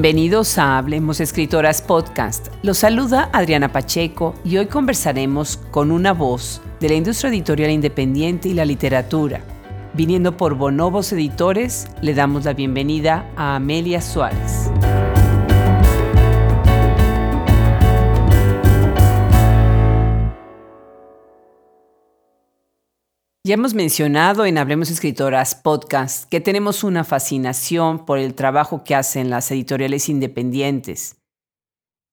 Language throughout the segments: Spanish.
Bienvenidos a Hablemos Escritoras Podcast. Los saluda Adriana Pacheco y hoy conversaremos con una voz de la industria editorial independiente y la literatura. Viniendo por Bonobos Editores, le damos la bienvenida a Amelia Suárez. Ya hemos mencionado en Hablemos Escritoras podcast que tenemos una fascinación por el trabajo que hacen las editoriales independientes.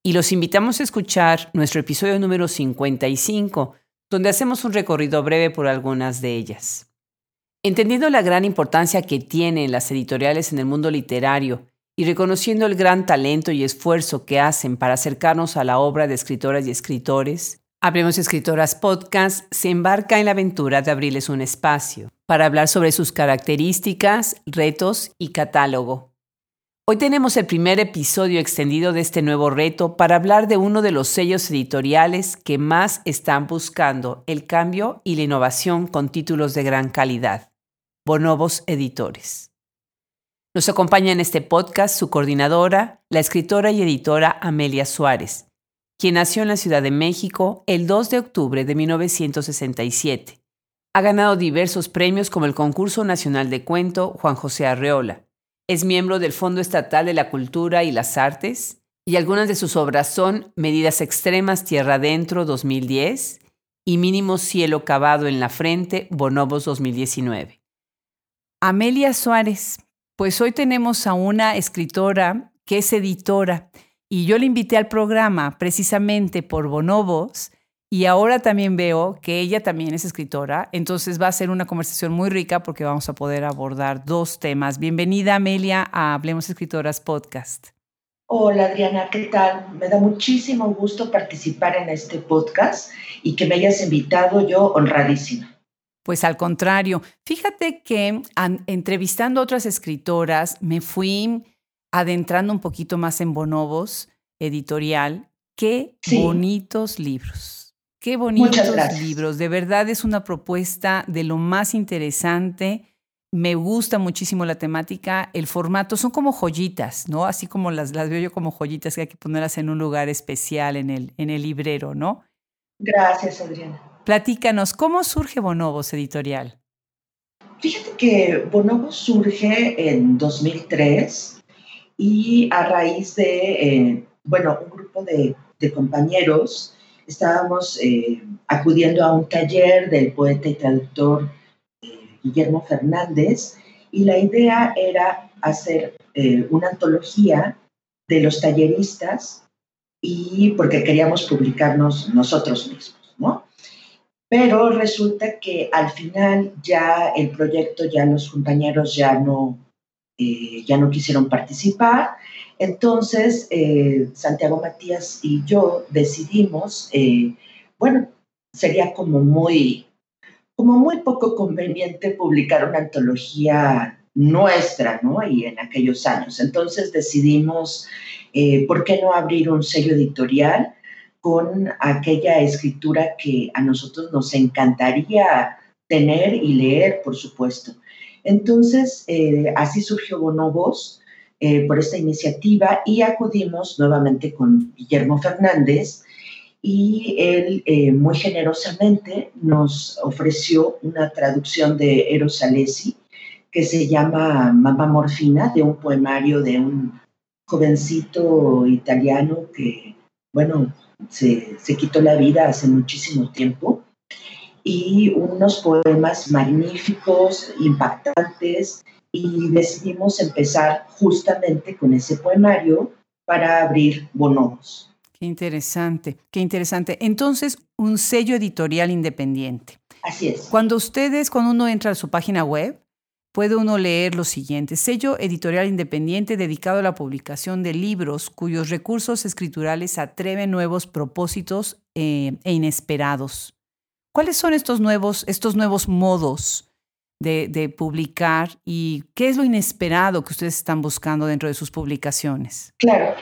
Y los invitamos a escuchar nuestro episodio número 55, donde hacemos un recorrido breve por algunas de ellas. Entendiendo la gran importancia que tienen las editoriales en el mundo literario y reconociendo el gran talento y esfuerzo que hacen para acercarnos a la obra de escritoras y escritores, Hablemos Escritoras Podcast se embarca en la aventura de abrirles un espacio para hablar sobre sus características, retos y catálogo. Hoy tenemos el primer episodio extendido de este nuevo reto para hablar de uno de los sellos editoriales que más están buscando el cambio y la innovación con títulos de gran calidad, Bonobos Editores. Nos acompaña en este podcast su coordinadora, la escritora y editora Amelia Suárez, quien nació en la Ciudad de México el 2 de octubre de 1967. Ha ganado diversos premios como el Concurso Nacional de Cuento Juan José Arreola. Es miembro del Fondo Estatal de la Cultura y las Artes y algunas de sus obras son Medidas Extremas Tierra Adentro 2010 y Mínimo Cielo Cavado en la Frente Bonobos 2019. Amelia Suárez, pues hoy tenemos a una escritora que es editora y yo le invité al programa precisamente por Bonobos y ahora también veo que ella también es escritora, entonces va a ser una conversación muy rica porque vamos a poder abordar dos temas. Bienvenida Amelia a Hablemos Escritoras Podcast. Hola Adriana, ¿qué tal? Me da muchísimo gusto participar en este podcast y que me hayas invitado, yo honradísima. Pues al contrario, fíjate que entrevistando a otras escritoras me fui adentrando un poquito más en Bonobos editorial, qué bonitos libros. Qué bonitos libros. De verdad es una propuesta de lo más interesante. Me gusta muchísimo la temática, el formato, son como joyitas, ¿no? Así como las, las veo yo como joyitas que hay que ponerlas en un lugar especial en el, en el librero, ¿no? Gracias, Adriana. Platícanos, ¿cómo surge Bonobos Editorial? Fíjate que Bonobos surge en 2003 y a raíz de, eh, bueno, un grupo de, compañeros estábamos eh, acudiendo a un taller del poeta y traductor eh, Guillermo Fernández y la idea era hacer una antología de los talleristas y porque queríamos publicarnos nosotros mismos, ¿no? Pero resulta que al final ya el proyecto, ya los compañeros ya no, eh, ya no quisieron participar. Entonces, eh, Santiago Matías y yo decidimos, eh, bueno, sería como muy, como muy poco conveniente publicar una antología nuestra, ¿no? Y en aquellos años. Entonces decidimos, ¿por qué no abrir un sello editorial con aquella escritura que a nosotros nos encantaría tener y leer, por supuesto? Entonces, eh, así surgió Bonobos eh, por esta iniciativa y acudimos nuevamente con Guillermo Fernández y él eh, muy generosamente nos ofreció una traducción de Eros Alessi que se llama Mamá Morfina, de un poemario de un jovencito italiano que, bueno, se, se quitó la vida hace muchísimo tiempo y unos poemas magníficos, impactantes, y decidimos empezar justamente con ese poemario para abrir Bonobos. Qué interesante, qué interesante. Entonces, un sello editorial independiente. Así es. Cuando ustedes, cuando uno entra a su página web, puede uno leer lo siguiente, sello editorial independiente dedicado a la publicación de libros cuyos recursos escriturales atreven nuevos propósitos eh, e inesperados. ¿Cuáles son estos nuevos, estos nuevos modos de, publicar y qué es lo inesperado que ustedes están buscando dentro de sus publicaciones? Claro,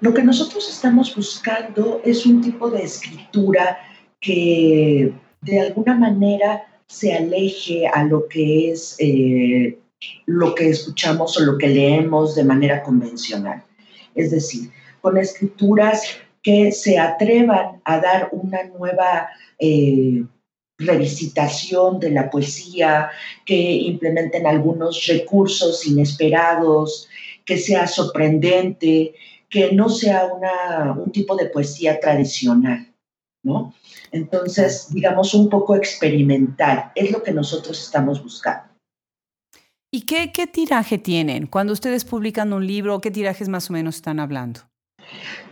lo que nosotros estamos buscando es un tipo de escritura que de alguna manera se aleje a lo que es eh, lo que escuchamos o lo que leemos de manera convencional. Es decir, con escrituras que se atrevan a dar una nueva eh, revisitación de la poesía, que implementen algunos recursos inesperados, que sea sorprendente, que no sea un tipo de poesía tradicional, ¿no? Entonces, digamos, un poco experimental, es lo que nosotros estamos buscando. ¿Y qué, qué tiraje tienen? Cuando ustedes publican un libro, ¿qué tirajes más o menos están hablando?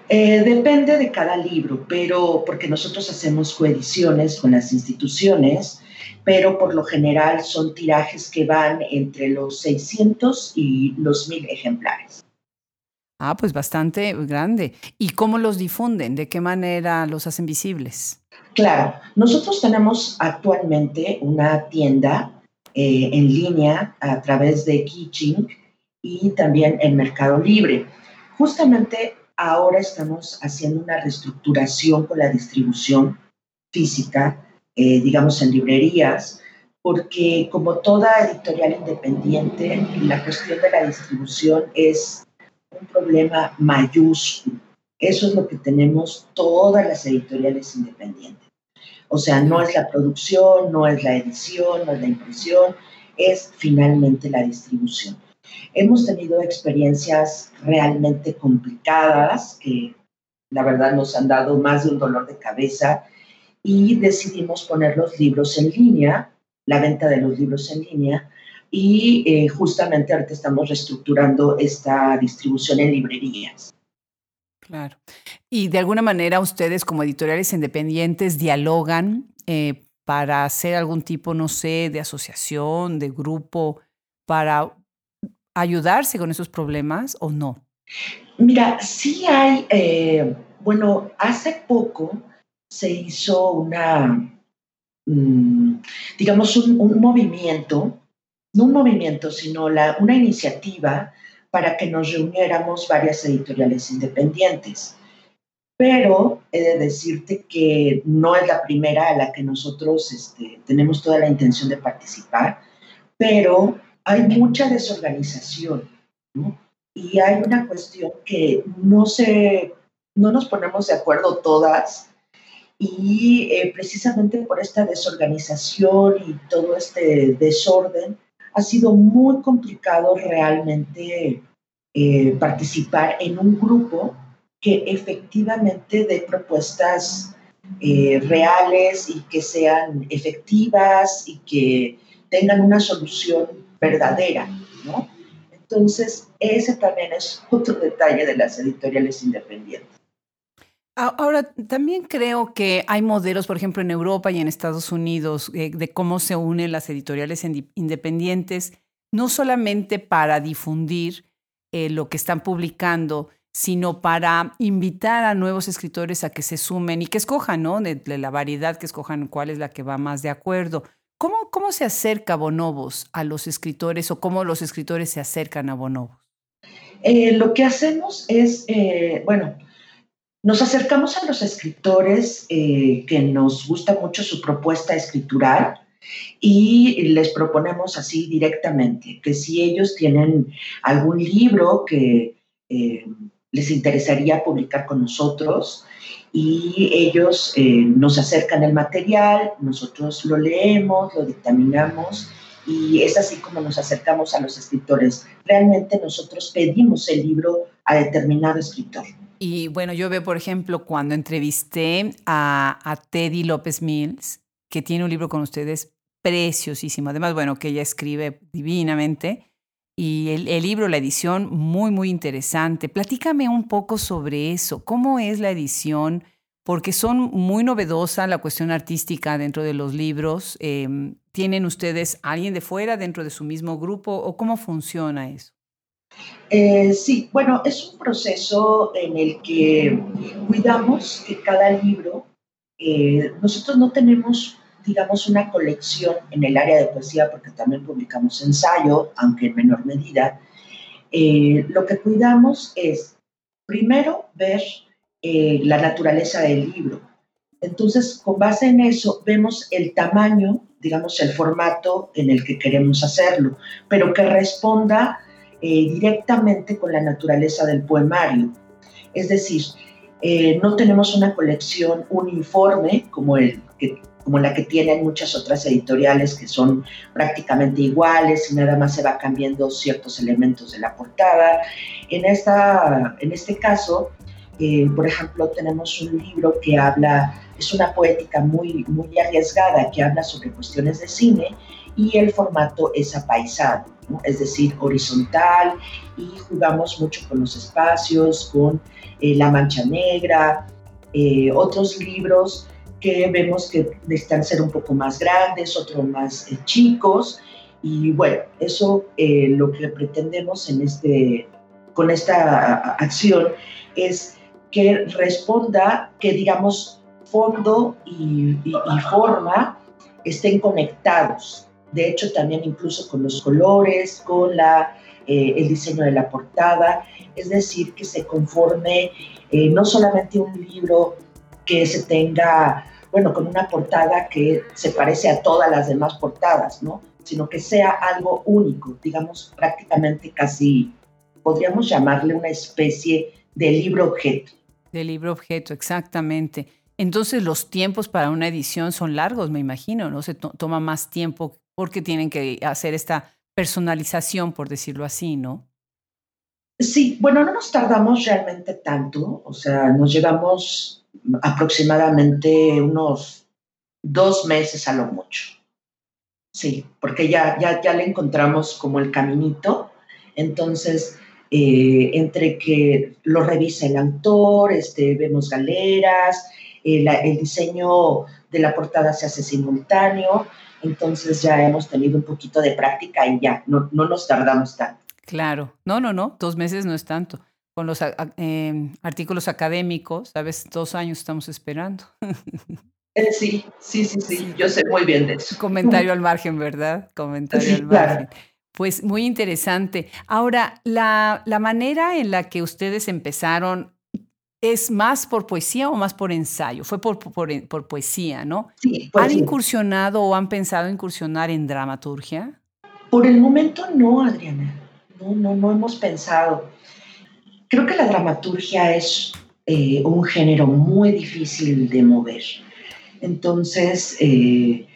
Eh, depende de cada libro, pero porque nosotros hacemos coediciones con las instituciones, pero por lo general son tirajes que van entre los 600 y los 1000 ejemplares. Ah, pues bastante grande. ¿Y cómo los difunden? ¿De qué manera los hacen visibles? Claro, nosotros tenemos actualmente una tienda eh, en línea a través de Kitching y también en Mercado Libre. Justamente Ahora estamos haciendo una reestructuración con la distribución física, eh, digamos en librerías, porque como toda editorial independiente, la cuestión de la distribución es un problema mayúsculo. Eso es lo que tenemos todas las editoriales independientes. O sea, no es la producción, no es la edición, no es la impresión, es finalmente la distribución. Hemos tenido experiencias realmente complicadas que la verdad nos han dado más de un dolor de cabeza y decidimos poner los libros en línea, la venta de los libros en línea y eh, justamente ahorita estamos reestructurando esta distribución en librerías. Claro. Y de alguna manera ustedes como editoriales independientes dialogan eh, para hacer algún tipo, no sé, de asociación, de grupo, para ayudarse con esos problemas o no? Mira, sí hay, eh, bueno, hace poco se hizo una, mm, digamos, un, movimiento, no un movimiento, sino la, una iniciativa para que nos reuniéramos varias editoriales independientes. Pero he de decirte que no es la primera a la que nosotros este, tenemos toda la intención de participar, pero hay mucha desorganización, ¿no? Y hay una cuestión que no se, no nos ponemos de acuerdo todas y eh, precisamente por esta desorganización y todo este desorden ha sido muy complicado realmente eh, participar en un grupo que efectivamente dé propuestas eh, reales y que sean efectivas y que tengan una solución verdadera, ¿no? Entonces, ese también es otro detalle de las editoriales independientes. Ahora, también creo que hay modelos, por ejemplo, en Europa y en Estados Unidos, eh, de cómo se unen las editoriales independientes, no solamente para difundir eh, lo que están publicando, sino para invitar a nuevos escritores a que se sumen y que escojan, ¿no? de la variedad, que escojan cuál es la que va más de acuerdo. ¿Cómo, ¿Cómo se acerca Bonobos a los escritores o cómo los escritores se acercan a Bonobos? Eh, lo que hacemos es, eh, bueno, nos acercamos a los escritores eh, que nos gusta mucho su propuesta escritural y les proponemos así directamente que si ellos tienen algún libro que les interesaría publicar con nosotros, y ellos eh, nos acercan el material, nosotros lo leemos, lo dictaminamos y es así como nos acercamos a los escritores. Realmente nosotros pedimos el libro a determinado escritor. Y bueno, yo veo, por ejemplo, cuando entrevisté a, a Teddy López Mills, que tiene un libro con ustedes preciosísimo. Además, bueno, que ella escribe divinamente. Y el, libro, la edición, muy, muy interesante. Platícame un poco sobre eso. ¿Cómo es la edición? Porque son muy novedosa la cuestión artística dentro de los libros. Em, ¿Tienen ustedes alguien de fuera dentro de su mismo grupo o cómo funciona eso? Eh, sí, bueno, es un proceso en el que cuidamos cada libro, eh, nosotros no tenemos digamos, una colección en el área de poesía, porque también publicamos ensayo, aunque en menor medida, eh, lo que cuidamos es, primero, ver eh, la naturaleza del libro. Entonces, con base en eso, vemos el tamaño, digamos, el formato en el que queremos hacerlo, pero que responda eh, directamente con la naturaleza del poemario. Es decir, eh, no tenemos una colección uniforme como, el, como la que tienen muchas otras editoriales que son prácticamente iguales y nada más se va cambiando ciertos elementos de la portada. En, esta, en este caso, eh, por ejemplo, tenemos un libro que habla, es una poética muy, muy arriesgada que habla sobre cuestiones de cine y el formato es apaisado, es decir, horizontal y jugamos mucho con los espacios, con eh, La Mancha Negra, eh, otros libros que vemos que necesitan ser un poco más grandes, otros más chicos y bueno, eso lo que pretendemos en este, con esta acción es que responda, que digamos fondo y, forma estén conectados. De hecho, también incluso con los colores, con la, eh, el diseño de la portada, es decir, que se conforme eh, no solamente un libro que se tenga, bueno, con una portada que se parece a todas las demás portadas, ¿no? Sino que sea algo único, digamos, prácticamente casi, podríamos llamarle una especie de libro objeto. De libro objeto, exactamente. Entonces los tiempos para una edición son largos, me imagino, ¿no? Se toma más tiempo porque tienen que hacer esta personalización, por decirlo así, ¿no? Sí, bueno, no nos tardamos realmente tanto, o sea, nos llevamos aproximadamente unos dos meses a lo mucho. Sí, porque ya, ya, ya le encontramos como el caminito. Entonces, eh, entre que lo revisa el autor, este, vemos galeras, el diseño de la portada se hace simultáneo, entonces ya hemos tenido un poquito de práctica y ya, no, no nos tardamos tanto. Claro, no, no, no, dos meses no es tanto. Con los em, artículos académicos, sabes, dos años estamos esperando. Eh, sí, sí, sí, sí, yo sé muy bien de eso. Comentario al margen, ¿verdad? Comentario al margen. Pues muy interesante. Ahora, la, manera en la que ustedes empezaron ¿Es más por poesía o más por ensayo? Fue por, por, poesía, ¿no? Sí. ¿Han incursionado o han pensado incursionar en dramaturgia? Por el momento no, Adriana. No, no, no hemos pensado. Creo que la dramaturgia es eh, un género muy difícil de mover. Entonces, eh,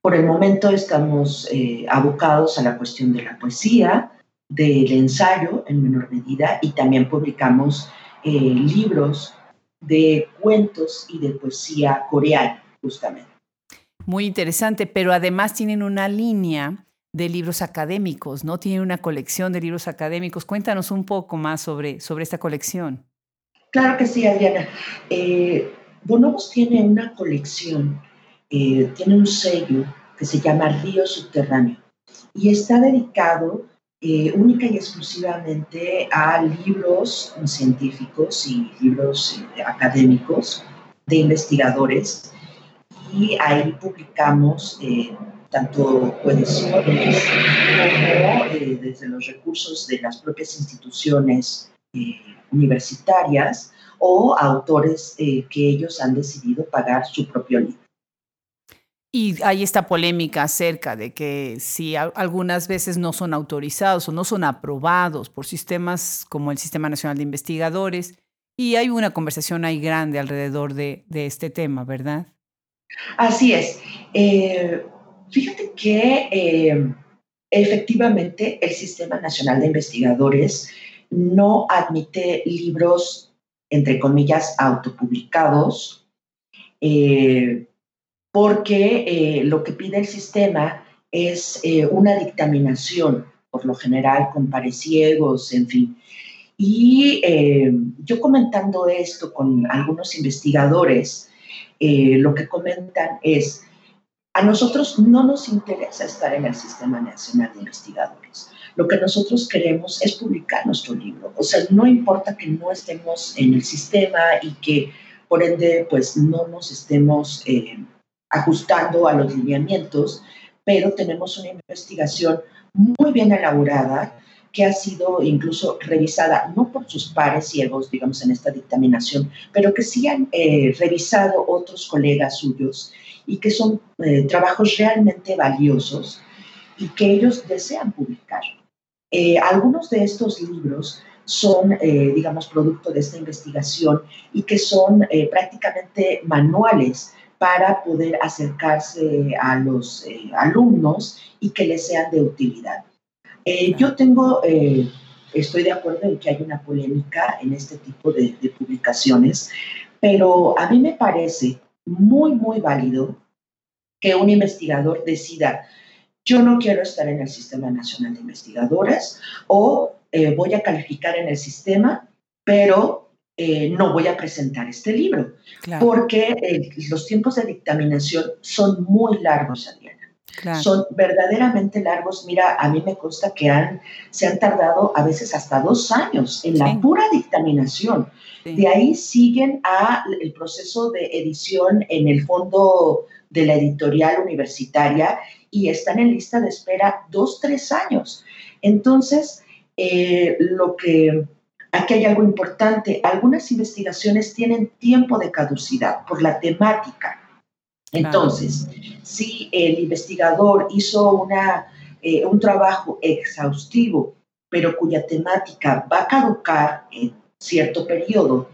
por el momento estamos eh, abocados a la cuestión de la poesía, del ensayo en menor medida y también publicamos libros de cuentos y de poesía coreana, justamente. Muy interesante, pero además tienen una línea de libros académicos, ¿no? Tienen una colección de libros académicos. Cuéntanos un poco más sobre, sobre esta colección. Claro que sí, Adriana. Eh, Bonobos tiene una colección eh, tiene un sello que se llama Río Subterráneo y está dedicado eh, única y exclusivamente a libros científicos y libros eh, académicos de investigadores y ahí publicamos tanto coediciones como desde los recursos de las propias instituciones universitarias o autores que ellos han decidido pagar su propio libro. Y hay esta polémica acerca de que si algunas veces no son autorizados o no son aprobados por sistemas como el Sistema Nacional de Investigadores, y hay una conversación ahí grande alrededor de, este tema, ¿verdad? Así es. Eh, fíjate que eh, efectivamente el Sistema Nacional de Investigadores no admite libros, entre comillas, autopublicados. Eh, porque eh, lo que pide el sistema es eh, una dictaminación, por lo general con pares ciegos, en fin. Y eh, yo comentando esto con algunos investigadores, lo que comentan es, a nosotros no nos interesa estar en el Sistema Nacional de Investigadores. Lo que nosotros queremos es publicar nuestro libro. O sea, no importa que no estemos en el sistema y que por ende pues no nos estemos ajustando a los lineamientos, pero tenemos una investigación muy bien elaborada que ha sido incluso revisada, no por sus pares ciegos, digamos, en esta dictaminación, pero que sí han eh, revisado otros colegas suyos y que son eh, trabajos realmente valiosos y que ellos desean publicar. Eh, algunos de estos libros son, eh, digamos, producto de esta investigación y que son eh, prácticamente manuales para poder acercarse a los alumnos y que les sean de utilidad. Yo tengo, estoy de acuerdo en que hay una polémica en este tipo de, de publicaciones, pero a mí me parece muy, muy válido que un investigador decida yo no quiero estar en el Sistema Nacional de Investigadores o eh, voy a calificar en el sistema, pero eh, no voy a presentar este libro, porque eh, los tiempos de dictaminación son muy largos, Adriana. Son verdaderamente largos. Mira, a mí me consta que han, se han tardado a veces hasta dos años en la pura dictaminación. De ahí siguen a el proceso de edición en el fondo de la editorial universitaria y están en lista de espera dos, tres años. Entonces, eh, lo que aquí hay algo importante, algunas investigaciones tienen tiempo de caducidad por la temática. Entonces, si el investigador hizo una, eh, un trabajo exhaustivo, pero cuya temática va a caducar en cierto periodo,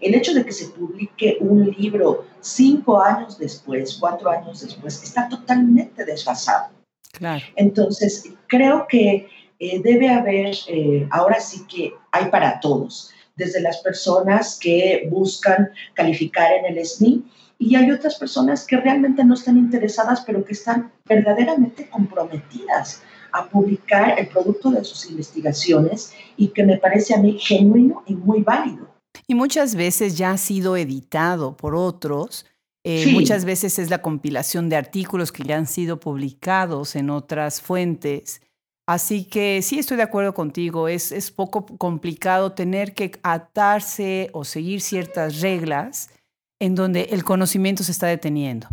el hecho de que se publique un libro cinco años después, cuatro años después, está totalmente desfasado. Claro. Entonces, creo que eh, debe haber, eh, ahora sí que hay para todos, desde las personas que buscan calificar en el SNI y hay otras personas que realmente no están interesadas, pero que están verdaderamente comprometidas a publicar el producto de sus investigaciones y que me parece a mí genuino y muy válido. Y muchas veces ya ha sido editado por otros. Eh, muchas veces es la compilación de artículos que ya han sido publicados en otras fuentes. Así que sí estoy de acuerdo contigo, es, es poco complicado tener que atarse o seguir ciertas reglas en donde el conocimiento se está deteniendo.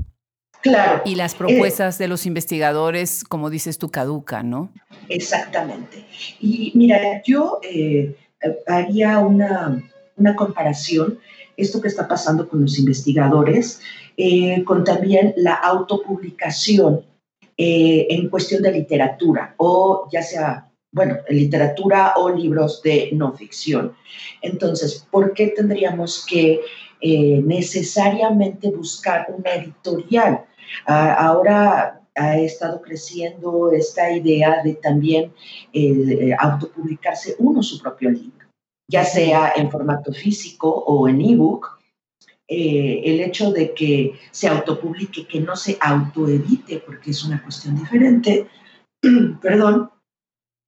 Claro. Y las propuestas de los investigadores, como dices tú, caducan, ¿no? Exactamente. Y mira, yo eh, haría una, una comparación, esto que está pasando con los investigadores, eh, con también la autopublicación eh, en cuestión de literatura, o ya sea, bueno, literatura o libros de no ficción. Entonces, ¿por qué tendríamos que eh, necesariamente buscar una editorial? Ah, ahora ha estado creciendo esta idea de también autopublicarse uno su propio libro ya sea en formato físico o en ebook, eh, el hecho de que se autopublique, que no se autoedite, porque es una cuestión diferente, perdón,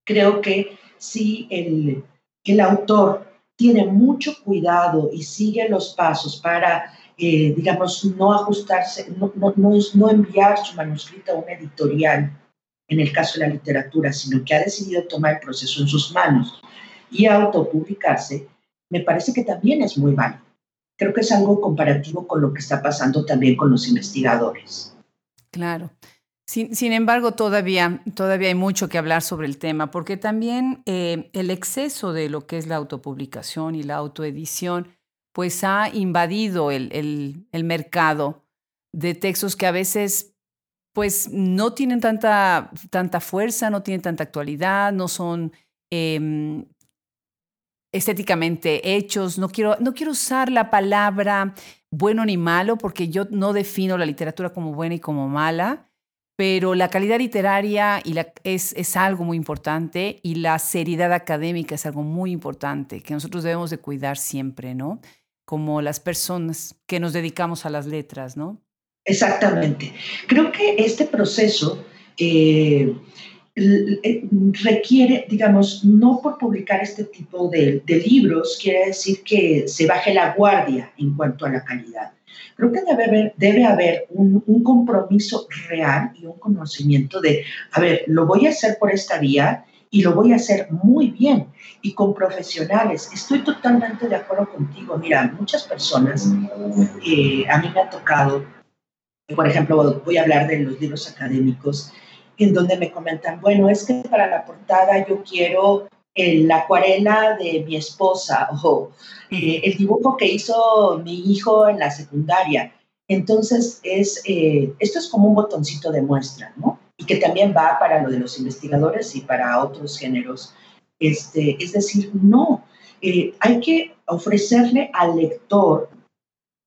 creo que si el, el autor tiene mucho cuidado y sigue los pasos para, eh, digamos, no ajustarse, no, no, no, no enviar su manuscrito a una editorial, en el caso de la literatura, sino que ha decidido tomar el proceso en sus manos y autopublicarse, me parece que también es muy válido. Creo que es algo comparativo con lo que está pasando también con los investigadores. Claro. Sin, embargo, todavía, todavía hay mucho que hablar sobre el tema, porque también eh, el exceso de lo que es la autopublicación y la autoedición, pues ha invadido el, el, mercado de textos que a veces pues no tienen tanta, tanta fuerza, no tienen tanta actualidad, no son em, estéticamente hechos. No quiero, no quiero usar la palabra bueno ni malo porque yo no defino la literatura como buena y como mala, pero la calidad literaria y es, es algo muy importante y la seriedad académica es algo muy importante que nosotros debemos de cuidar siempre, ¿no? Como las personas que nos dedicamos a las letras, ¿no? Exactamente. Creo que este proceso eh, eh, requiere, digamos, no por publicar este tipo de, libros quiere decir que se baje la guardia en cuanto a la calidad. Creo que debe haber, debe haber un, un, compromiso real y un conocimiento de, a ver, lo voy a hacer por esta vía y lo voy a hacer muy bien y con profesionales. Estoy totalmente de acuerdo contigo. Mira, muchas personas, eh, a mí me ha tocado, por ejemplo, voy a hablar de los libros académicos, en donde me comentan, bueno, es que para la portada yo quiero la acuarela de mi esposa o eh, el dibujo que hizo mi hijo en la secundaria. Entonces, es, eh, esto es como un botoncito de muestra, ¿no? Y que también va para lo de los investigadores y para otros géneros Este, es decir, no, eh, hay que ofrecerle al lector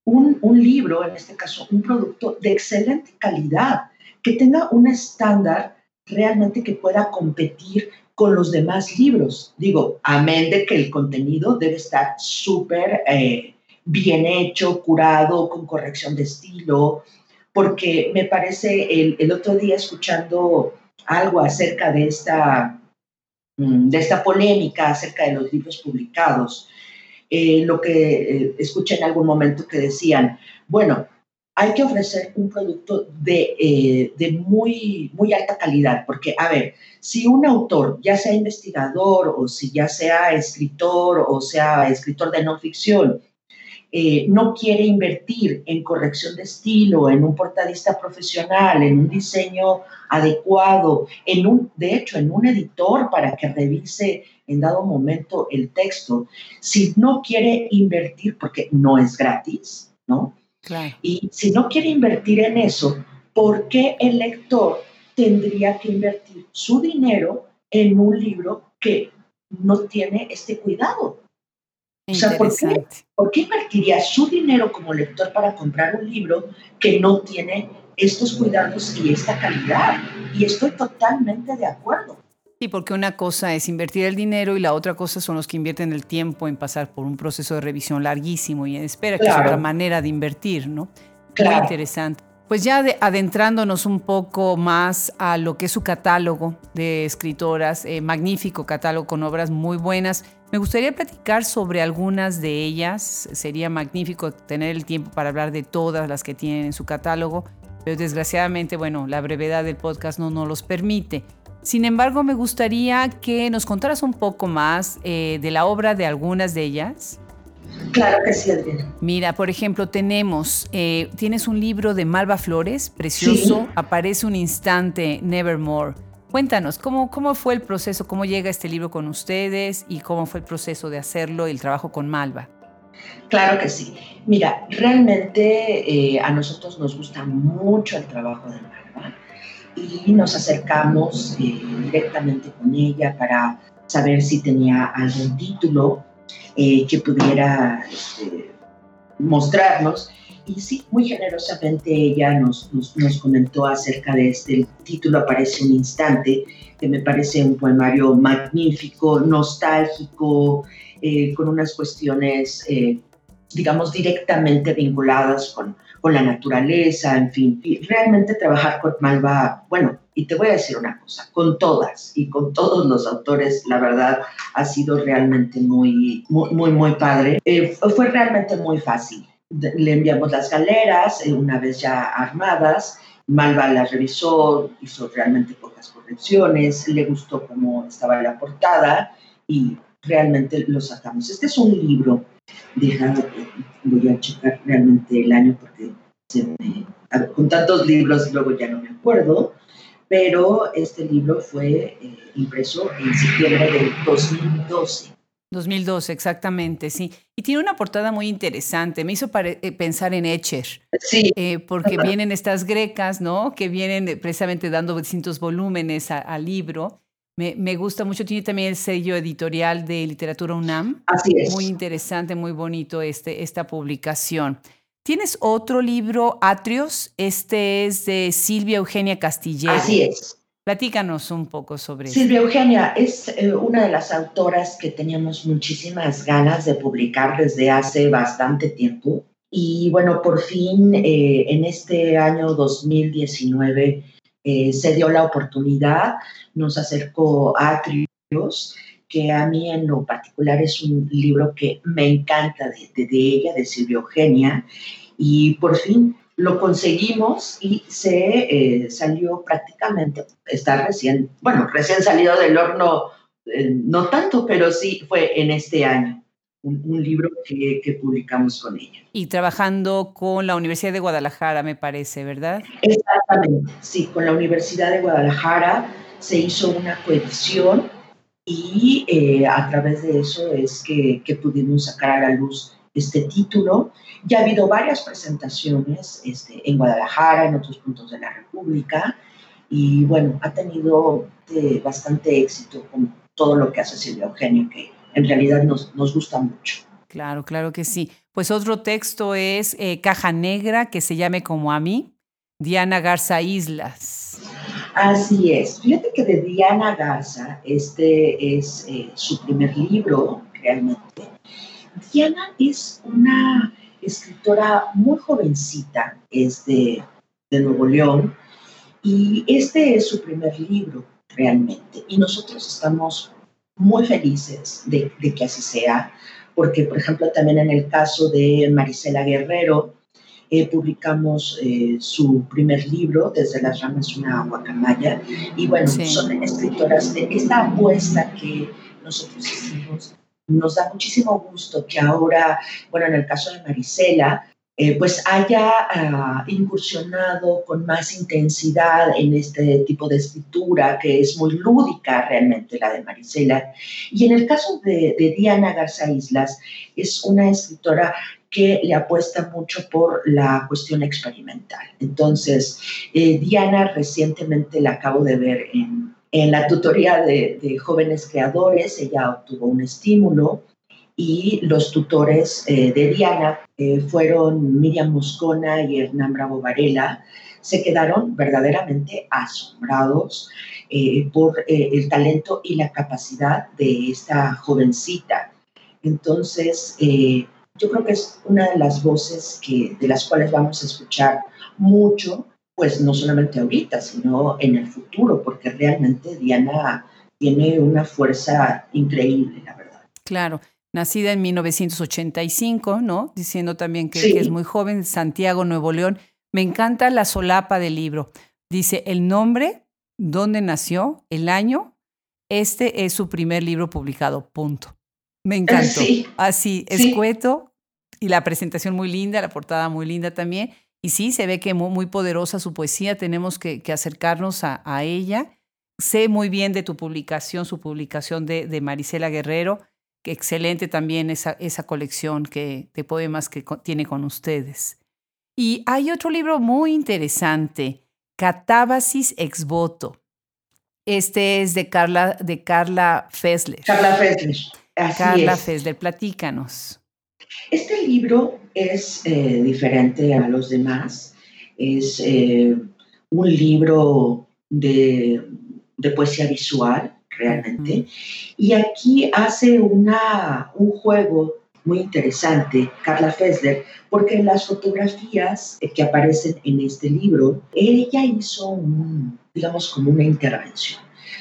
un, un, libro, en este caso un producto de excelente calidad, que tenga un estándar realmente que pueda competir con los demás libros. Digo, amén de que el contenido debe estar súper eh, bien hecho, curado, con corrección de estilo, porque me parece el, el otro día escuchando algo acerca de esta, mm, de esta polémica acerca de los libros publicados, eh, lo que eh, escuché en algún momento que decían, bueno, hay que ofrecer un producto de, eh, de, muy, muy alta calidad, porque, a ver, si un autor, ya sea investigador o si ya sea escritor o sea escritor de no ficción, eh, no quiere invertir en corrección de estilo, en un portadista profesional, en un diseño adecuado, en un, de hecho, en un editor para que revise en dado momento el texto, si no quiere invertir, porque no es gratis, ¿no? Y si no quiere invertir en eso, ¿por qué el lector tendría que invertir su dinero en un libro que no tiene este cuidado? O sea, ¿por qué, ¿por qué invertiría su dinero como lector para comprar un libro que no tiene estos cuidados y esta calidad? Y estoy totalmente de acuerdo. Sí, porque una cosa es invertir el dinero y la otra cosa son los que invierten el tiempo en pasar por un proceso de revisión larguísimo y en espera, que es otra manera de invertir, ¿no? Muy interesante. Pues ya adentrándonos un poco más a lo que es su catálogo de escritoras, eh, magnífico catálogo con obras muy buenas, me gustaría platicar sobre algunas de ellas. Sería magnífico tener el tiempo para hablar de todas las que tienen en su catálogo, pero desgraciadamente, bueno, la brevedad del podcast no nos los permite. Sin embargo, me gustaría que nos contaras un poco más eh, de la obra de algunas de ellas. Claro que sí, Adriana. Mira, por ejemplo, tenemos, eh, tienes un libro de Malva Flores, precioso, aparece un instante, Nevermore. Cuéntanos, ¿cómo, ¿cómo fue el proceso? ¿Cómo llega este libro con ustedes? ¿Y cómo fue el proceso de hacerlo y el trabajo con Malva? Claro que sí. Mira, realmente eh, a nosotros nos gusta mucho el trabajo de Malva y nos acercamos eh, directamente con ella para saber si tenía algún título eh, que pudiera este, mostrarnos. Y sí, muy generosamente ella nos, nos, comentó acerca de este título, Aparece un instante, que me parece un poemario magnífico, nostálgico, eh, con unas cuestiones, digamos, directamente vinculadas con, con la naturaleza, en fin. Y realmente trabajar con Malva, bueno, y te voy a decir una cosa, con todas y con todos los autores, la verdad, ha sido realmente muy, muy, muy, muy padre. Eh, fue realmente muy fácil. Le enviamos las galeras, eh, una vez ya armadas, Malva las revisó, hizo realmente pocas correcciones, le gustó cómo estaba la portada y realmente lo sacamos. Este es un libro deja, voy a checar realmente el año porque me, con tantos libros luego ya no me acuerdo, pero este libro fue eh, impreso en septiembre del 2012. 2012, exactamente, sí. Y tiene una portada muy interesante. Me hizo eh, pensar en Echer. Sí. Eh, porque vienen estas grecas, ¿no? Que vienen precisamente dando distintos volúmenes al libro. Me, gusta mucho, tiene también el sello editorial de Literatura UNAM. Así es. Muy interesante, muy bonito este, esta publicación. Tienes otro libro, Atrios, este es de Silvia Eugenia Castillero. Así es. Platícanos un poco sobre eso. Silvia Eugenia es eh, una de las autoras que teníamos muchísimas ganas de publicar desde hace bastante tiempo. Y bueno, por fin eh, en este año 2019 eh, se dio la oportunidad, nos acercó a Atrios, que a mí en lo particular es un libro que me encanta de, de, ella, de Silvia Eugenia, y por fin lo conseguimos y se eh, salió prácticamente, está recién, bueno, recién salido del horno, eh, no tanto, pero sí fue en este año un, libro que, publicamos con ella. Y trabajando con la Universidad de Guadalajara, me parece, ¿verdad? Exactamente, sí, con la Universidad de Guadalajara se hizo una coedición y eh, a través de eso es que, que, pudimos sacar a la luz este título. Ya ha habido varias presentaciones este, en Guadalajara, en otros puntos de la República, y bueno, ha tenido eh, bastante éxito, como todo lo que hace Silvia Eugenio, que en realidad nos, nos gusta mucho. Claro, claro que sí. Pues otro texto es eh, Caja Negra, que se llame como a mí, Diana Garza Islas. Así es. Fíjate que de Diana Garza, este es eh, su primer libro, realmente. Diana es una escritora muy jovencita, es de, Nuevo León, y este es su primer libro, realmente. Y nosotros estamos muy felices de, de que así sea porque, por ejemplo, también en el caso de Marisela Guerrero, eh, publicamos eh, su primer libro, Desde las ramas una guacamaya, y bueno, son escritoras, esta apuesta que nosotros hicimos nos da muchísimo gusto que ahora, bueno, en el caso de Marisela, eh, pues haya ah, incursionado con más intensidad en este tipo de escritura que es muy lúdica realmente la de Marisela. Y en el caso de, Diana Garza Islas, es una escritora que le apuesta mucho por la cuestión experimental. Entonces, eh, Diana recientemente la acabo de ver en, en la tutoría de, jóvenes creadores, ella obtuvo un estímulo y los tutores eh, de Diana eh, fueron Miriam Moscona y Hernán Bravo Varela. Se quedaron verdaderamente asombrados eh, por el talento y la capacidad de esta jovencita. Entonces, yo creo que es una de las voces que, de las cuales vamos a escuchar mucho, pues no solamente ahorita, sino en el futuro, porque realmente Diana tiene una fuerza increíble, la verdad. Claro nacida en 1985, ¿no? Diciendo también que, es muy joven, Santiago, Nuevo León. Me encanta la solapa del libro. Dice el nombre, dónde nació, el año. Este es su primer libro publicado, punto. Me encantó. Así, escueto y la presentación muy linda, la portada muy linda también. Y sí, se ve que muy, muy poderosa su poesía, tenemos que, acercarnos a, ella. Sé muy bien de tu publicación, su publicación de, de Marisela Guerrero excelente también esa, esa colección que, de poemas que tiene con ustedes. Y hay otro libro muy interesante, Catábasis ex voto. Este es de Carla, de Carla Fessler. Carla Fessler. Carla Fessler, platícanos. Este libro es eh, diferente a los demás. Es eh, un libro de, de poesía visual realmente. Y aquí hace una, un juego muy interesante, Carla Fessler, porque las fotografías que aparecen en este libro, ella hizo, un, digamos, como una intervención.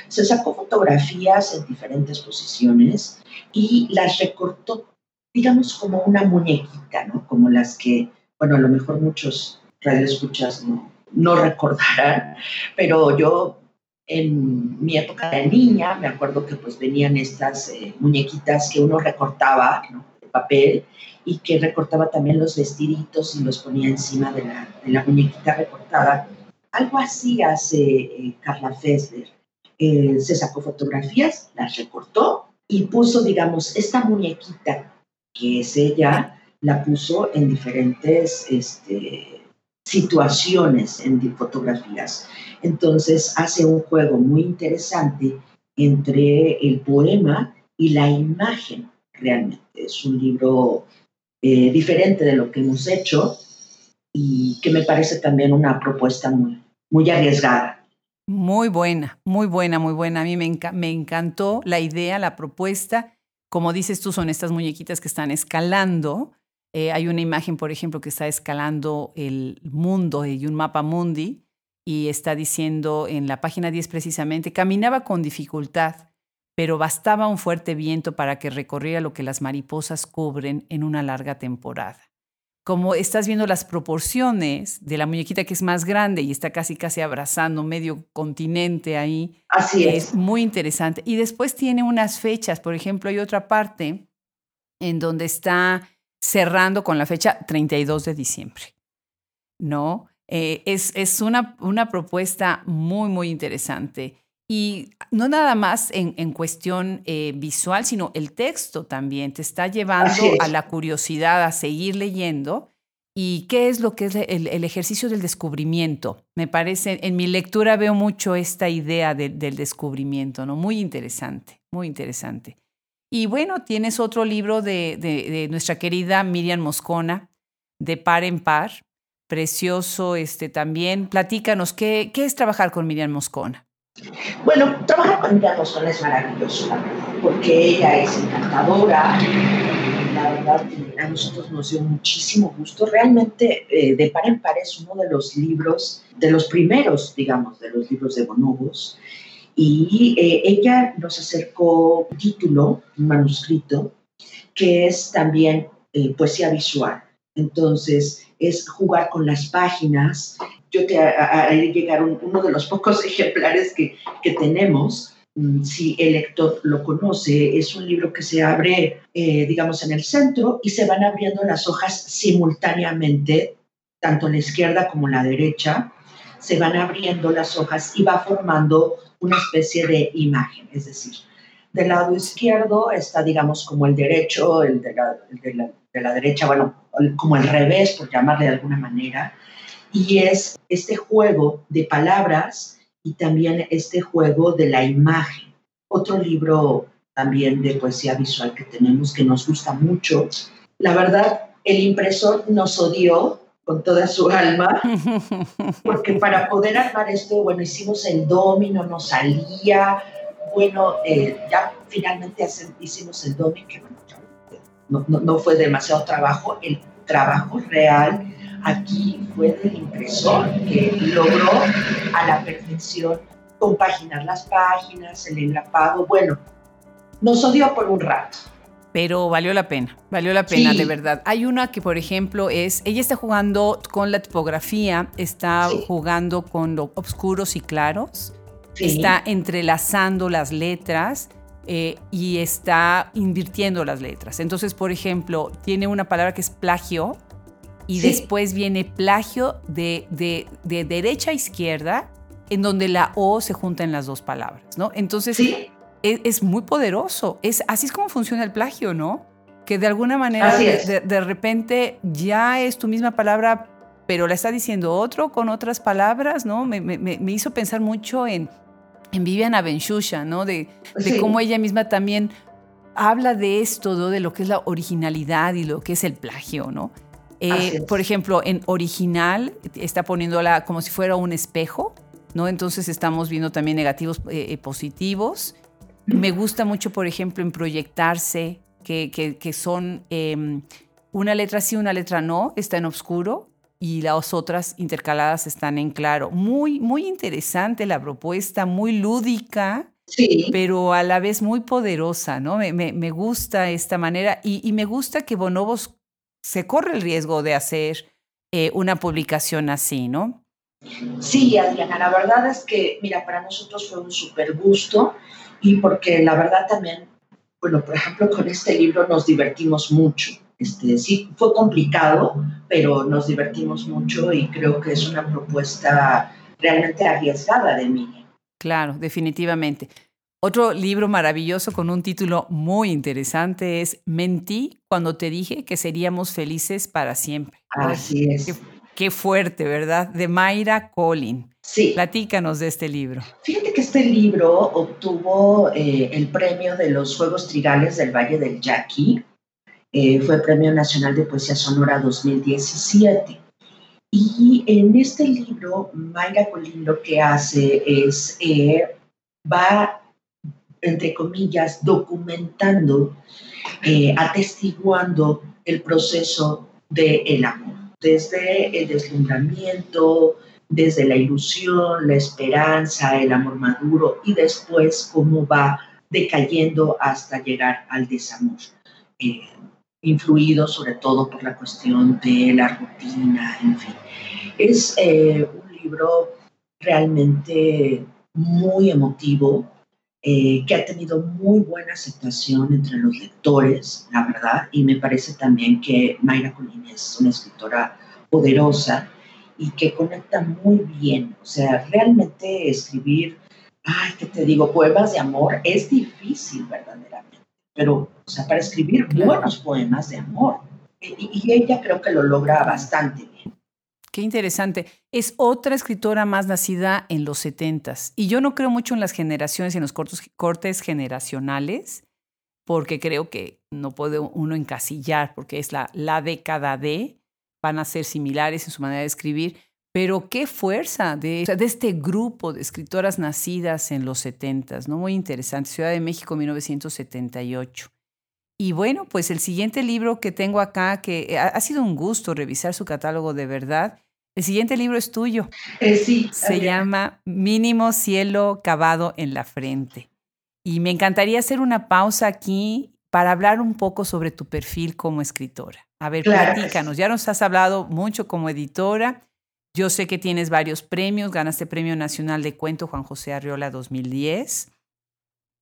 Se sacó fotografías en diferentes posiciones y las recortó, digamos, como una muñequita, ¿no? Como las que, bueno, a lo mejor muchos radioescuchas no, no recordarán, pero yo en mi época de niña, me acuerdo que pues venían estas eh, muñequitas que uno recortaba de papel y que recortaba también los vestiditos y los ponía encima de la, de la muñequita recortada. Algo así hace eh, Carla Fessler. Eh, se sacó fotografías, las recortó y puso, digamos, esta muñequita que es ella, la puso en diferentes este, situaciones en fotografías. Entonces hace un juego muy interesante entre el poema y la imagen realmente. Es un libro eh, diferente de lo que hemos hecho y que me parece también una propuesta muy, arriesgada. Muy buena, muy buena, muy buena. A mí me encantó la idea, la propuesta. Como dices tú, son estas muñequitas que están escalando. Eh, hay una imagen, por ejemplo, que está escalando el mundo y un mapa mundi y está diciendo en la página 10 precisamente, caminaba con dificultad, pero bastaba un fuerte viento para que recorriera lo que las mariposas cubren en una larga temporada. Como estás viendo las proporciones de la muñequita que es más grande y está casi casi abrazando medio continente ahí. Así es. Es muy interesante. Y después tiene unas fechas, por ejemplo, hay otra parte en donde está cerrando con la fecha 32 de diciembre. ¿No? Eh, es, una, una, propuesta muy, muy interesante. Y no nada más en, cuestión eh, visual, sino el texto también te está llevando a la curiosidad, a seguir leyendo. ¿Y qué es lo que es el, ejercicio del descubrimiento? Me parece, en mi lectura veo mucho esta idea del descubrimiento, ¿no? Muy interesante, muy interesante. Y bueno, tienes otro libro de, de, nuestra querida Miriam Moscona, de par en par, precioso este también. Platícanos, ¿qué, qué es trabajar con Miriam Moscona? Bueno, trabajar con Miriam Moscona es maravilloso, porque ella es encantadora, la verdad a nosotros nos dio muchísimo gusto. Realmente, eh, de par en par es uno de los libros, de los primeros, digamos, de los libros de bonobos. Y eh, ella nos acercó un título, un manuscrito, que es también eh, poesía visual. Entonces, es jugar con las páginas. Yo te haré llegar uno de los pocos ejemplares que, que tenemos. Mm, si el lector lo conoce, es un libro que se abre, eh, digamos, en el centro y se van abriendo las hojas simultáneamente, tanto la izquierda como la derecha, se van abriendo las hojas y va formando una especie de imagen, es decir, del lado izquierdo está, digamos, como el derecho, el de la, de la, de la derecha, bueno, como el revés, por llamarle de alguna manera, y es este juego de palabras y también este juego de la imagen. Otro libro también de poesía visual que tenemos que nos gusta mucho. La verdad, el impresor nos odió con toda su alma, porque para poder armar esto, bueno, hicimos el domino, no salía, bueno, eh, ya finalmente hicimos el domino, que no, no, no fue demasiado trabajo, el trabajo real Aquí fue del impresor que logró a la perfección compaginar las páginas, el engrapado. Bueno, nos odió por un rato. Pero valió la pena, valió la pena, de verdad. Hay una que, por ejemplo, es, ella está jugando con la tipografía, está jugando con los oscuros y claros, está entrelazando las letras eh, y está invirtiendo las letras. Entonces, por ejemplo, tiene una palabra que es plagio, y después viene plagio de, de, de, derecha a izquierda, en donde la O se junta en las dos palabras, ¿no? Entonces, es, es, muy poderoso. Es, así es como funciona el plagio, ¿no? Que de alguna manera, de, de, repente, ya es tu misma palabra, pero la está diciendo otro con otras palabras, ¿no? Me, me, me hizo pensar mucho en, en Viviana Benchusha, ¿no? De, de cómo ella misma también habla de esto, ¿no? de lo que es la originalidad y lo que es el plagio, ¿no? Eh, por ejemplo, en original está poniéndola como si fuera un espejo, ¿no? Entonces estamos viendo también negativos, eh, eh, positivos. Me gusta mucho, por ejemplo, en proyectarse, que, que, son em, una letra sí, una letra no, está en oscuro y las otras intercaladas están en claro. Muy, muy interesante la propuesta, muy lúdica. Sí. pero a la vez muy poderosa, ¿no? Me, me, gusta esta manera y, y, me gusta que Bonobos se corre el riesgo de hacer eh, una publicación así, ¿no? Sí, Adriana, la verdad es que, mira, para nosotros fue un súper gusto y porque la verdad también, bueno, por ejemplo, con este libro nos divertimos mucho. Este, sí, fue complicado, pero nos divertimos mucho y creo que es una propuesta realmente arriesgada de mí. Claro, definitivamente. Otro libro maravilloso con un título muy interesante es Mentí cuando te dije que seríamos felices para siempre. Así es. Qué, fuerte, ¿verdad? De Mayra Collin. Sí. Platícanos de este libro. Fíjate que este libro obtuvo eh, el premio de los Juegos Trigales del Valle del Yaqui. Eh, fue Premio Nacional de Poesía Sonora 2017. Y en este libro, Mayra Collin lo que hace es, eh, va entre comillas, documentando, eh, atestiguando el proceso del el amor, desde el deslumbramiento, desde la ilusión, la esperanza, el amor maduro y después cómo va decayendo hasta llegar al desamor, eh, influido sobre todo por la cuestión de la rutina, en fin. Es eh, un libro realmente muy emotivo, eh, que ha tenido muy buena aceptación entre los lectores, la verdad, y me parece también que Mayra Colín es una escritora poderosa y que conecta muy bien. O sea, realmente escribir, ay, ¿qué te digo? Poemas de amor es difícil verdaderamente, pero, o sea, para escribir buenos poemas de amor. Y, y ella creo que lo logra bastante. Qué interesante. Es otra escritora más nacida en los setentas. Y yo no creo mucho en las generaciones, en los cortos, cortes generacionales, porque creo que no puede uno encasillar, porque es la, la década de, van a ser similares en su manera de escribir, pero qué fuerza de, de este grupo de escritoras nacidas en los setentas, ¿no? Muy interesante. Ciudad de México, 1978. Y bueno, pues el siguiente libro que tengo acá, que ha, sido un gusto revisar su catálogo de verdad. El siguiente libro es tuyo. Eh, sí. Se llama Mínimo Cielo Cavado en la Frente. Y me encantaría hacer una pausa aquí para hablar un poco sobre tu perfil como escritora. A ver, platícanos. Ya nos has hablado mucho como editora. Yo sé que tienes varios premios. Ganaste Premio Nacional de Cuento Juan José Arriola 2010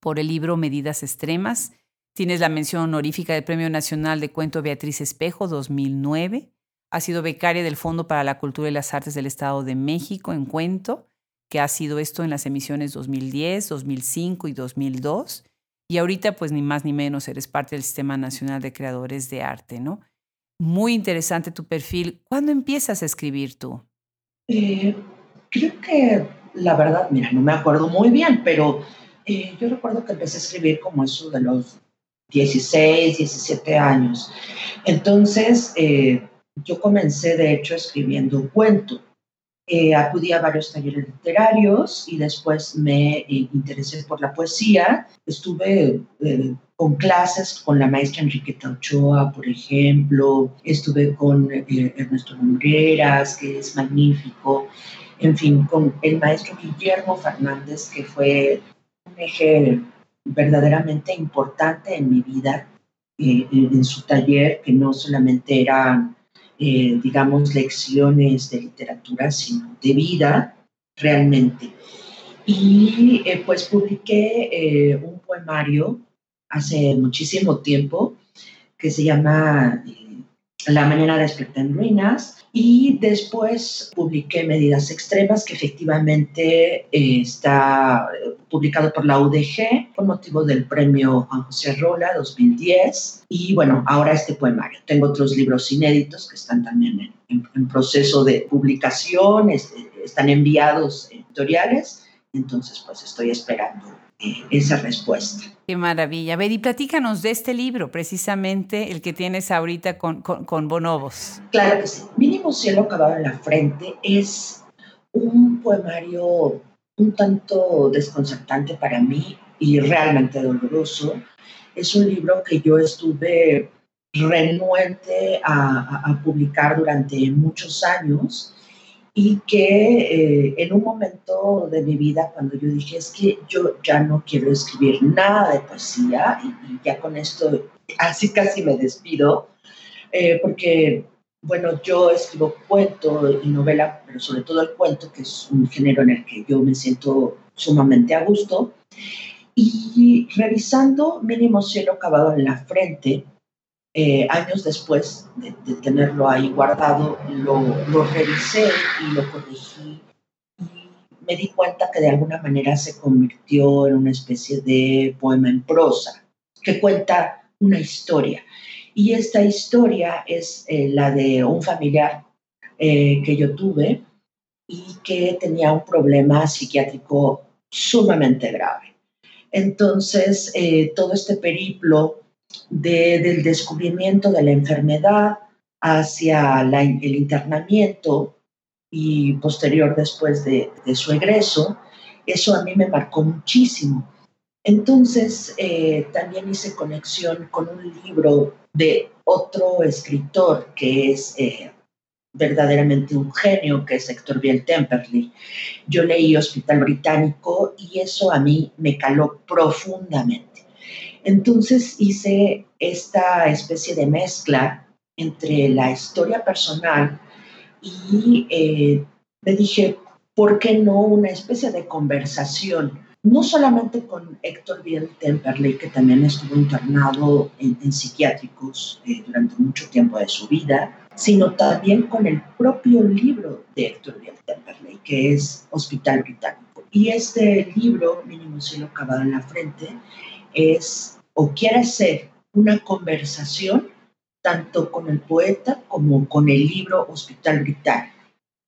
por el libro Medidas Extremas. Tienes la mención honorífica del Premio Nacional de Cuento Beatriz Espejo 2009. Ha sido becaria del Fondo para la Cultura y las Artes del Estado de México en cuento, que ha sido esto en las emisiones 2010, 2005 y 2002. Y ahorita, pues ni más ni menos, eres parte del Sistema Nacional de Creadores de Arte, ¿no? Muy interesante tu perfil. ¿Cuándo empiezas a escribir tú? Eh, creo que, la verdad, mira, no me acuerdo muy bien, pero eh, yo recuerdo que empecé a escribir como eso de los 16, 17 años. Entonces, eh, yo comencé, de hecho, escribiendo un cuento. Eh, acudí a varios talleres literarios y después me eh, interesé por la poesía. Estuve con clases con la maestra Enriqueta Ochoa, por ejemplo. Estuve con Ernesto Lumbreras, que es magnífico. En fin, con el maestro Guillermo Fernández, que fue un eje verdaderamente importante en mi vida, eh, en su taller, que no solamente eran, eh, digamos, lecciones de literatura, sino de vida realmente. Y eh, pues publiqué un poemario hace muchísimo tiempo que se llama La mañana despierta en ruinas y después publiqué Medidas Extremas, que efectivamente eh, está eh, publicado por la UDG con motivo del premio Juan José Rola 2010. Y bueno, ahora este poemario. Tengo otros libros inéditos que están también en, proceso de publicación, este, están enviados editoriales. Entonces, pues estoy esperando esa respuesta. Qué maravilla. A ver, y platícanos de este libro, precisamente el que tienes ahorita con, con, Bonobos. Claro que sí. Mínimo cielo acabado en la frente es un poemario un tanto desconcertante para mí y realmente doloroso. Es un libro que yo estuve renuente a, a publicar durante muchos años y que eh, en un momento de mi vida cuando yo dije es que yo ya no quiero escribir nada de poesía y, ya con esto así casi me despido eh, porque bueno yo escribo cuento y novela pero sobre todo el cuento que es un género en el que yo me siento sumamente a gusto y revisando mínimo cielo cavado en la frente eh, años después de, tenerlo ahí guardado, lo, lo, revisé y lo corregí y me di cuenta que de alguna manera se convirtió en una especie de poema en prosa que cuenta una historia. Y esta historia es eh, la de un familiar eh, que yo tuve y que tenía un problema psiquiátrico sumamente grave. Entonces, todo este periplo del descubrimiento de la enfermedad hacia el internamiento y posterior después de, su egreso, eso a mí me marcó muchísimo. Entonces eh, también hice conexión con un libro de otro escritor que es eh, verdaderamente un genio, que es Héctor Biel Temperley. Yo leí Hospital Británico y eso a mí me caló profundamente. Entonces hice esta especie de mezcla entre la historia personal y eh, me dije, ¿por qué no una especie de conversación? No solamente con Héctor Biel Temperley, que también estuvo internado en, psiquiátricos eh, durante mucho tiempo de su vida, sino también con el propio libro de Héctor Biel Temperley, que es Hospital Británico. Y este libro, Mínimo Cielo Acabado en la Frente, es o quiere ser una conversación tanto con el poeta como con el libro Hospital Vital.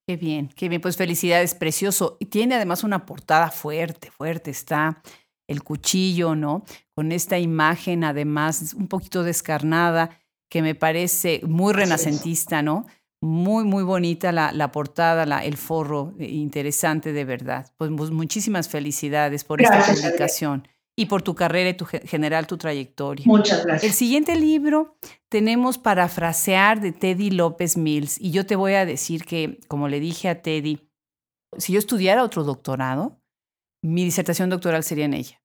Qué bien, qué bien. Pues felicidades, precioso. Y tiene además una portada fuerte, fuerte. Está el cuchillo, ¿no? Con esta imagen, además, un poquito descarnada, que me parece muy renacentista, ¿no? Muy, muy bonita la, la portada, la, el forro, eh, interesante de verdad. Pues, pues muchísimas felicidades por esta publicación y por tu carrera y tu general tu trayectoria. Muchas gracias. El siguiente libro tenemos Parafrasear de Teddy López Mills y yo te voy a decir que, como le dije a Teddy, si yo estudiara otro doctorado, mi disertación doctoral sería en ella.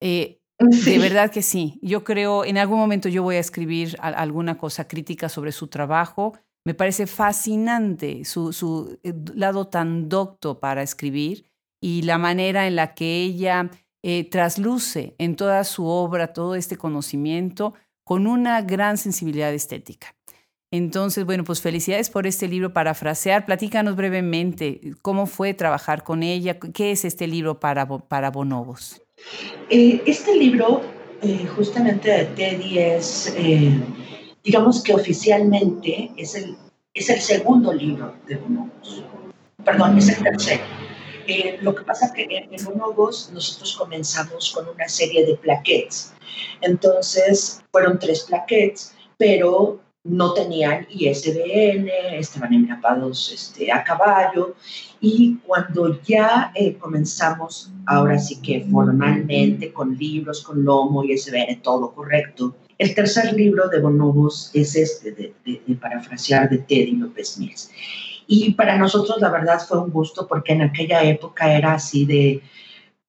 Eh, de verdad que sí. Yo creo, en algún momento yo voy a escribir alguna cosa crítica sobre su trabajo. Me parece fascinante su, su eh, lado tan docto para escribir y la manera en la que ella eh, trasluce en toda su obra todo este conocimiento con una gran sensibilidad estética. Entonces, bueno, pues felicidades por este libro Parafrasear. Platícanos brevemente cómo fue trabajar con ella, qué es este libro para, para bonobos. Eh, este libro, eh, justamente de Teddy, es, digamos que oficialmente es el, es el segundo libro de bonobos. Perdón, es el tercero eh, lo que pasa que en, Bonobos nosotros comenzamos con una serie de plaquettes. Entonces fueron tres plaquettes, pero no tenían ISBN, estaban engrapados este, a caballo. Y cuando ya eh, comenzamos, ahora sí que formalmente, con libros, con lomo, ISBN, todo correcto, el tercer libro de Bonobos es este, de parafrasear de Teddy López Mills. Y para nosotros la verdad fue un gusto porque en aquella época era así de,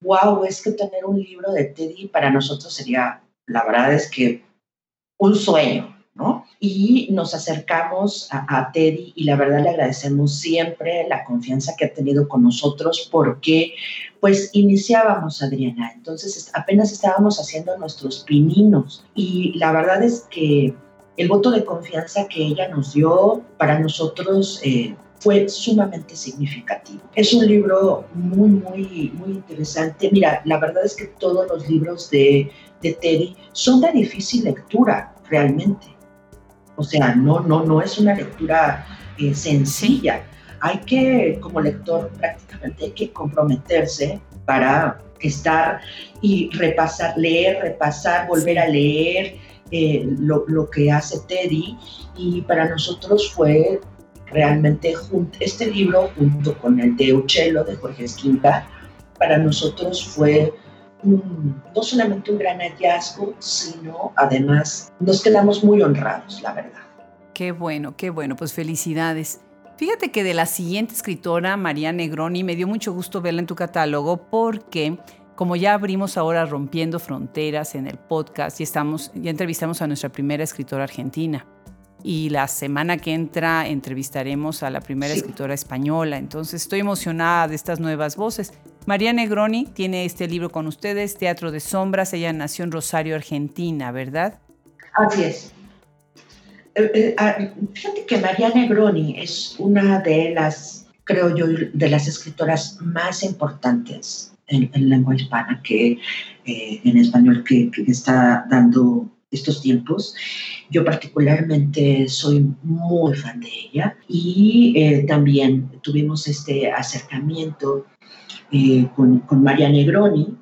wow, es que tener un libro de Teddy para nosotros sería, la verdad es que un sueño, ¿no? Y nos acercamos a, Teddy y la verdad le agradecemos siempre la confianza que ha tenido con nosotros porque pues iniciábamos Adriana, entonces apenas estábamos haciendo nuestros pininos y la verdad es que el voto de confianza que ella nos dio para nosotros eh, fue sumamente significativo. Es un libro muy, muy, muy interesante. Mira, la verdad es que todos los libros de, de Teddy son de difícil lectura, realmente. O sea, no, no, no es una lectura eh, sencilla. Hay que, como lector, prácticamente hay que comprometerse para estar y repasar, leer, repasar, volver a leer eh, lo, lo, que hace Teddy. Y para nosotros fue realmente este libro, junto con el de Uccello de Jorge Esquinca, para nosotros fue no solamente un gran hallazgo, sino además nos quedamos muy honrados, la verdad. Qué bueno, qué bueno, pues felicidades. Fíjate que de la siguiente escritora, María Negroni, me dio mucho gusto verla en tu catálogo porque como ya abrimos ahora Rompiendo Fronteras en el podcast y estamos, ya entrevistamos a nuestra primera escritora argentina y la semana que entra entrevistaremos a la primera escritora española. Entonces estoy emocionada de estas nuevas voces. María Negroni tiene este libro con ustedes, Teatro de Sombras. Ella nació en Rosario, Argentina, ¿verdad? Así es. Eh, eh, ah, fíjate que María Negroni es una de las, creo yo, de las escritoras más importantes en, lengua hispana que eh, en español que, que está dando estos tiempos. Yo particularmente soy muy fan de ella y eh, también tuvimos este acercamiento eh, con, con, María Negroni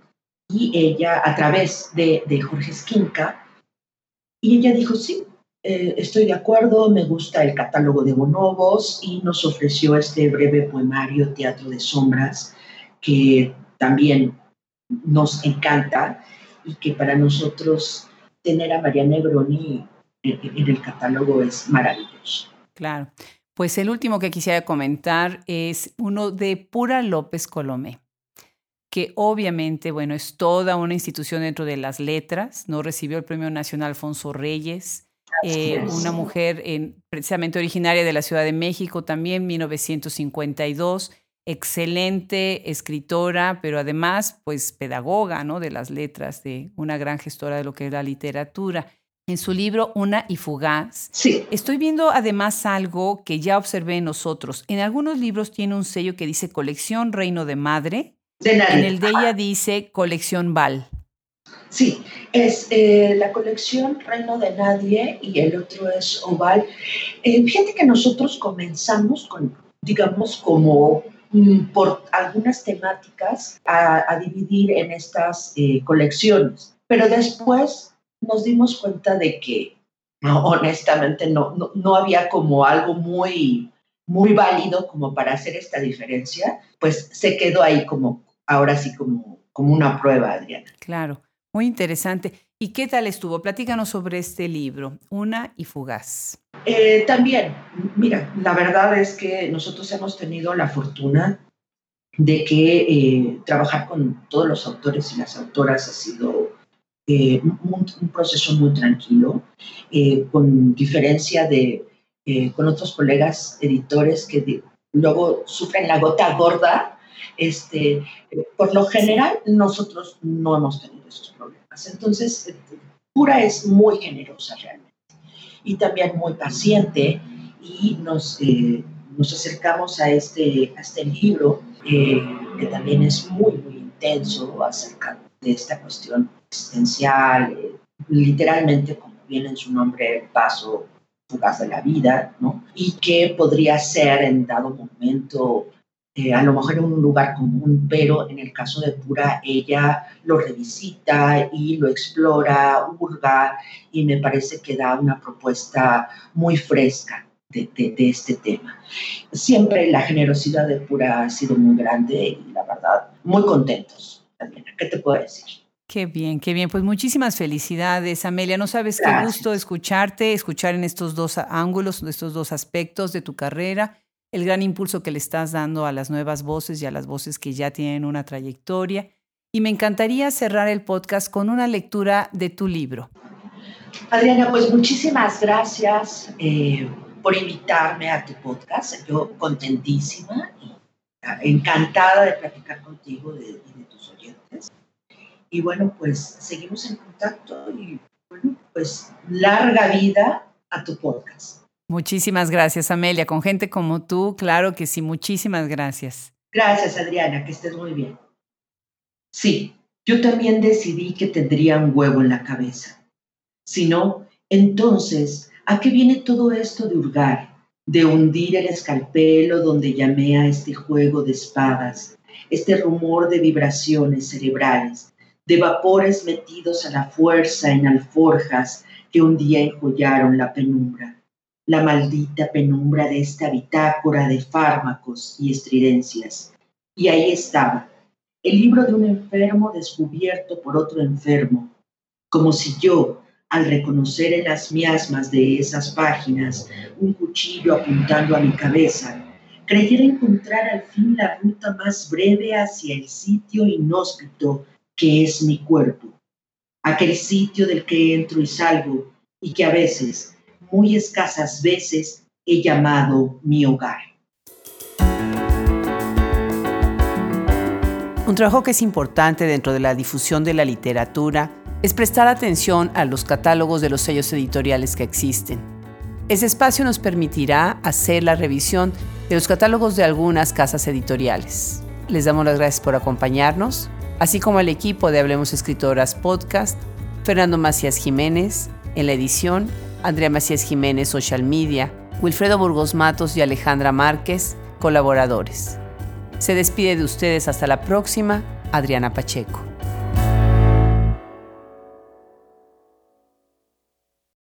y ella a través de, de Jorge Esquinca y ella dijo, sí, eh, estoy de acuerdo, me gusta el catálogo de bonobos y nos ofreció este breve poemario Teatro de Sombras que también nos encanta y que para nosotros tener a María Negroni en, el catálogo es maravilloso. Claro. Pues el último que quisiera comentar es uno de Pura López Colomé, que obviamente, bueno, es toda una institución dentro de las letras, ¿no? Recibió el Premio Nacional Alfonso Reyes, eh, una mujer precisamente originaria de la Ciudad de México también, 1952, excelente escritora, pero además, pues, pedagoga, ¿no? De las letras, de una gran gestora de lo que es la literatura en su libro Una y Fugaz. Sí. Estoy viendo además algo que ya observé en nosotros. En algunos libros tiene un sello que dice Colección Reino de Madre. De nadie. En el de ella dice Colección Val. Sí, es eh, la colección Reino de Nadie y el otro es Oval. Eh, fíjate que nosotros comenzamos con, digamos, como por algunas temáticas a, dividir en estas eh, colecciones. Pero después nos dimos cuenta de que, honestamente, no, no, había como algo muy, muy válido como para hacer esta diferencia, pues se quedó ahí como, ahora sí, como, como una prueba, Adriana. Claro, muy interesante. ¿Y qué tal estuvo? Platícanos sobre este libro, Una y Fugaz. Eh, también, mira, la verdad es que nosotros hemos tenido la fortuna de que eh, trabajar con todos los autores y las autoras ha sido eh, un, proceso muy tranquilo, con diferencia de con otros colegas editores que luego sufren la gota gorda. Este, por lo general, nosotros no hemos tenido esos problemas. Entonces, Pura es muy generosa realmente y también muy paciente y nos, eh, nos acercamos a este, a este libro eh, que también es muy, muy intenso acerca de esta cuestión existencial, eh, literalmente como viene en su nombre, el paso fugaz de la vida, ¿no? Y que podría ser en dado momento eh, a lo mejor en un lugar común, pero en el caso de Pura, ella lo revisita y lo explora, hurga, y me parece que da una propuesta muy fresca de, este tema. Siempre la generosidad de Pura ha sido muy grande y la verdad, muy contentos también. ¿Qué te puedo decir? Qué bien, qué bien. Pues muchísimas felicidades, Amelia. No sabes qué gusto escucharte, escuchar en estos dos ángulos, estos dos aspectos de tu carrera el gran impulso que le estás dando a las nuevas voces y a las voces que ya tienen una trayectoria. Y me encantaría cerrar el podcast con una lectura de tu libro. Adriana, pues muchísimas gracias eh, por invitarme a tu podcast. Yo contentísima y encantada de platicar contigo y de, tus oyentes. Y bueno, pues seguimos en contacto y bueno, pues larga vida a tu podcast. Muchísimas gracias, Amelia. Con gente como tú, claro que sí, muchísimas gracias. Gracias, Adriana, que estés muy bien. Sí, yo también decidí que tendría un huevo en la cabeza. Si no, entonces, ¿a qué viene todo esto de hurgar, de hundir el escalpelo donde llamé a este juego de espadas, este rumor de vibraciones cerebrales, de vapores metidos a la fuerza en alforjas que un día enjollaron la penumbra? La maldita penumbra de esta bitácora de fármacos y estridencias. Y ahí estaba, el libro de un enfermo descubierto por otro enfermo, como si yo, al reconocer en las miasmas de esas páginas un cuchillo apuntando a mi cabeza, creyera encontrar al fin la ruta más breve hacia el sitio inhóspito que es mi cuerpo, aquel sitio del que entro y salgo y que a veces muy escasas veces he llamado mi hogar. Un trabajo que es importante dentro de la difusión de la literatura es prestar atención a los catálogos de los sellos editoriales que existen. Ese espacio nos permitirá hacer la revisión de los catálogos de algunas casas editoriales. Les damos las gracias por acompañarnos, así como al equipo de Hablemos Escritoras Podcast, Fernando Macías Jiménez, en la edición Andrea Macías Jiménez, Social Media, Wilfredo Burgos Matos y Alejandra Márquez, colaboradores. Se despide de ustedes hasta la próxima, Adriana Pacheco.